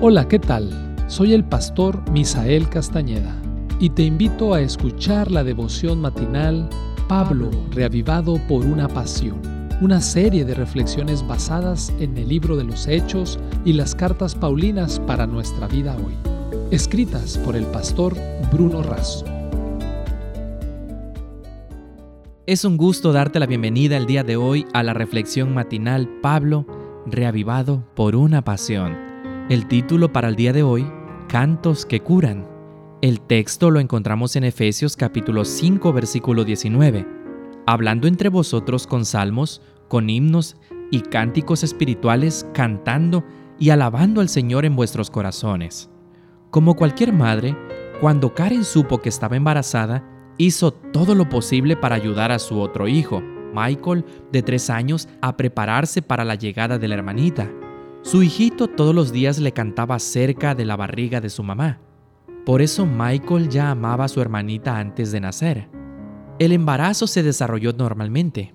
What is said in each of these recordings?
Hola, ¿qué tal? Soy el pastor Misael Castañeda y te invito a escuchar la devoción matinal Pablo, reavivado por una pasión, una serie de reflexiones basadas en el libro de los Hechos y las cartas Paulinas para nuestra vida hoy, escritas por el pastor Bruno Razo. Es un gusto darte la bienvenida el día de hoy a la reflexión matinal Pablo, reavivado por una pasión. El título para el día de hoy, Cantos que curan. El texto lo encontramos en Efesios capítulo 5 versículo 19. Hablando entre vosotros con salmos, con himnos y cánticos espirituales, cantando y alabando al Señor en vuestros corazones. Como cualquier madre, cuando Karen supo que estaba embarazada, hizo todo lo posible para ayudar a su otro hijo, Michael, de tres años, a prepararse para la llegada de la hermanita. Su hijito todos los días le cantaba cerca de la barriga de su mamá. Por eso Michael ya amaba a su hermanita antes de nacer. El embarazo se desarrolló normalmente.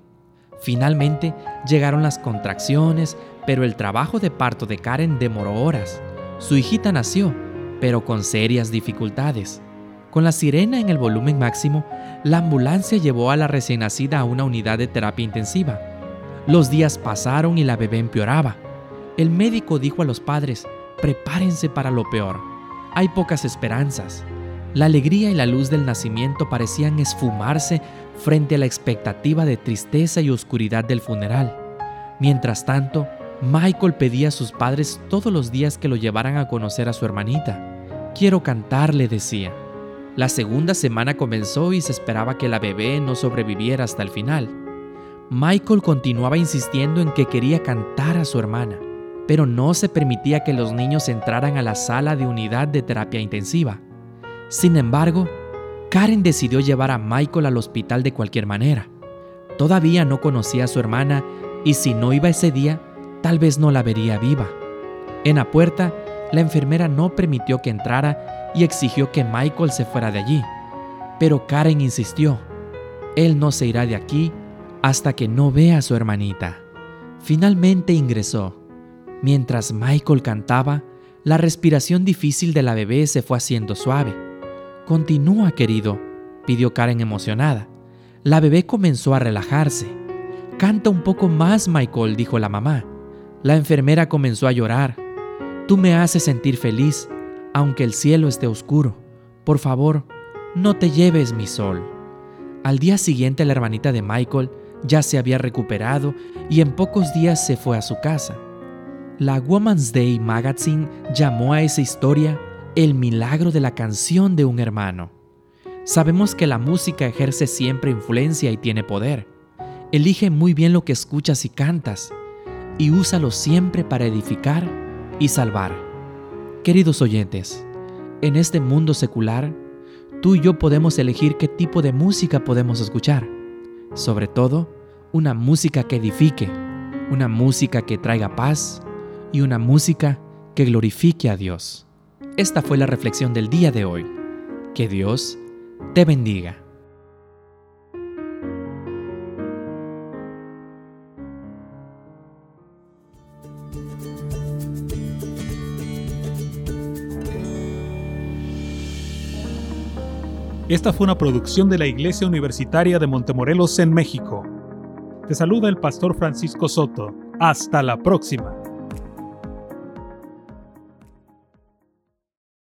Finalmente llegaron las contracciones, pero el trabajo de parto de Karen demoró horas. Su hijita nació, pero con serias dificultades. Con la sirena en el volumen máximo, la ambulancia llevó a la recién nacida a una unidad de terapia intensiva. Los días pasaron y la bebé empeoraba. El médico dijo a los padres, prepárense para lo peor. Hay pocas esperanzas. La alegría y la luz del nacimiento parecían esfumarse frente a la expectativa de tristeza y oscuridad del funeral. Mientras tanto, Michael pedía a sus padres todos los días que lo llevaran a conocer a su hermanita. Quiero cantar, le decía. La segunda semana comenzó y se esperaba que la bebé no sobreviviera hasta el final. Michael continuaba insistiendo en que quería cantar a su hermana pero no se permitía que los niños entraran a la sala de unidad de terapia intensiva. Sin embargo, Karen decidió llevar a Michael al hospital de cualquier manera. Todavía no conocía a su hermana y si no iba ese día, tal vez no la vería viva. En la puerta, la enfermera no permitió que entrara y exigió que Michael se fuera de allí. Pero Karen insistió, él no se irá de aquí hasta que no vea a su hermanita. Finalmente ingresó Mientras Michael cantaba, la respiración difícil de la bebé se fue haciendo suave. Continúa, querido, pidió Karen emocionada. La bebé comenzó a relajarse. Canta un poco más, Michael, dijo la mamá. La enfermera comenzó a llorar. Tú me haces sentir feliz, aunque el cielo esté oscuro. Por favor, no te lleves mi sol. Al día siguiente la hermanita de Michael ya se había recuperado y en pocos días se fue a su casa. La Woman's Day Magazine llamó a esa historia el milagro de la canción de un hermano. Sabemos que la música ejerce siempre influencia y tiene poder. Elige muy bien lo que escuchas y cantas y úsalo siempre para edificar y salvar. Queridos oyentes, en este mundo secular, tú y yo podemos elegir qué tipo de música podemos escuchar. Sobre todo, una música que edifique, una música que traiga paz, y una música que glorifique a Dios. Esta fue la reflexión del día de hoy. Que Dios te bendiga. Esta fue una producción de la Iglesia Universitaria de Montemorelos en México. Te saluda el pastor Francisco Soto. Hasta la próxima.